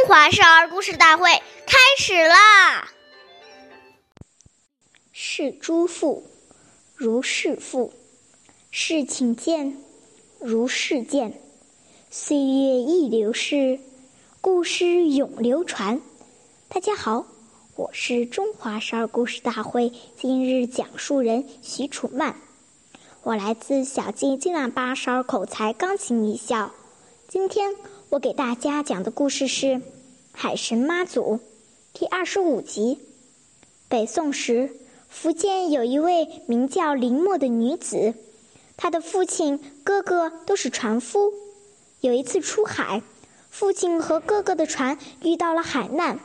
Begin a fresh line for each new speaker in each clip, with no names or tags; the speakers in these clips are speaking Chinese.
中华少儿故事大会开始啦！
是诸父，如是父；是请见，如是见。岁月易流逝，故事永流传。大家好，我是中华少儿故事大会今日讲述人徐楚曼，我来自小金金喇叭少儿口才钢琴艺校。今天我给大家讲的故事是《海神妈祖》第二十五集。北宋时，福建有一位名叫林默的女子，她的父亲、哥哥都是船夫。有一次出海，父亲和哥哥的船遇到了海难，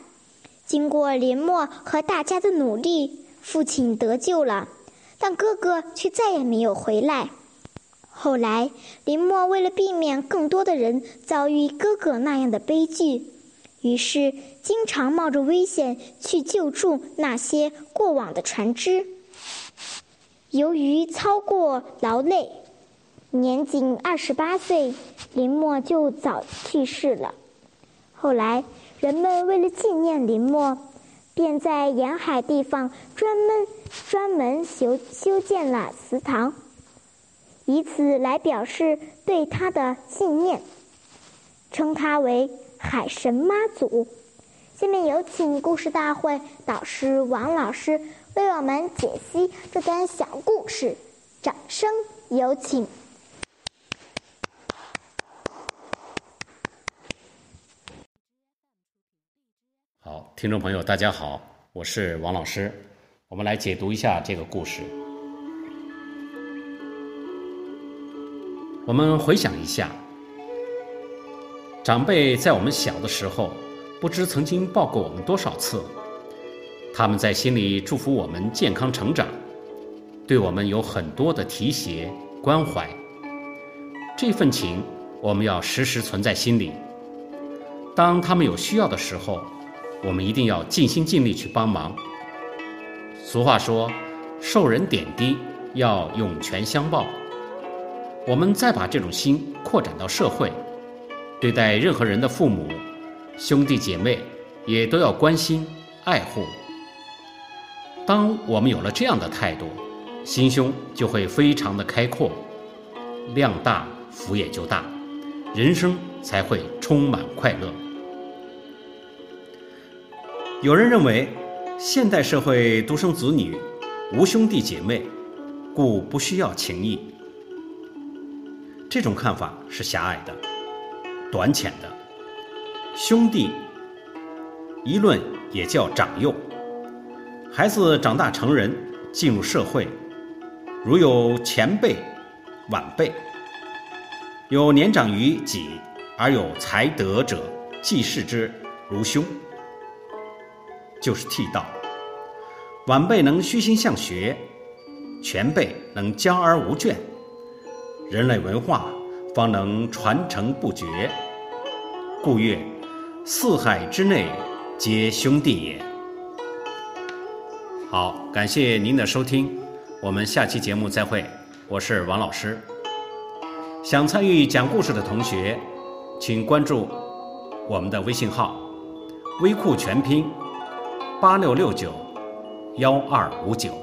经过林默和大家的努力，父亲得救了，但哥哥却再也没有回来。后来，林默为了避免更多的人遭遇哥哥那样的悲剧，于是经常冒着危险去救助那些过往的船只。由于操过劳累，年仅二十八岁，林默就早去世了。后来，人们为了纪念林默，便在沿海地方专门专门修修建了祠堂。以此来表示对他的纪念，称他为海神妈祖。下面有请故事大会导师王老师为我们解析这段小故事，掌声有请。
好，听众朋友，大家好，我是王老师，我们来解读一下这个故事。我们回想一下，长辈在我们小的时候，不知曾经抱过我们多少次。他们在心里祝福我们健康成长，对我们有很多的提携关怀。这份情，我们要时时存在心里。当他们有需要的时候，我们一定要尽心尽力去帮忙。俗话说：“受人点滴，要涌泉相报。”我们再把这种心扩展到社会，对待任何人的父母、兄弟姐妹，也都要关心爱护。当我们有了这样的态度，心胸就会非常的开阔，量大福也就大，人生才会充满快乐。有人认为，现代社会独生子女无兄弟姐妹，故不需要情谊。这种看法是狭隘的、短浅的。兄弟一论也叫长幼。孩子长大成人，进入社会，如有前辈、晚辈，有年长于己而有才德者，既视之如兄，就是替道。晚辈能虚心向学，前辈能教而无倦。人类文化方能传承不绝，故曰：“四海之内皆兄弟也。”好，感谢您的收听，我们下期节目再会。我是王老师。想参与讲故事的同学，请关注我们的微信号“微库全拼八六六九幺二五九”。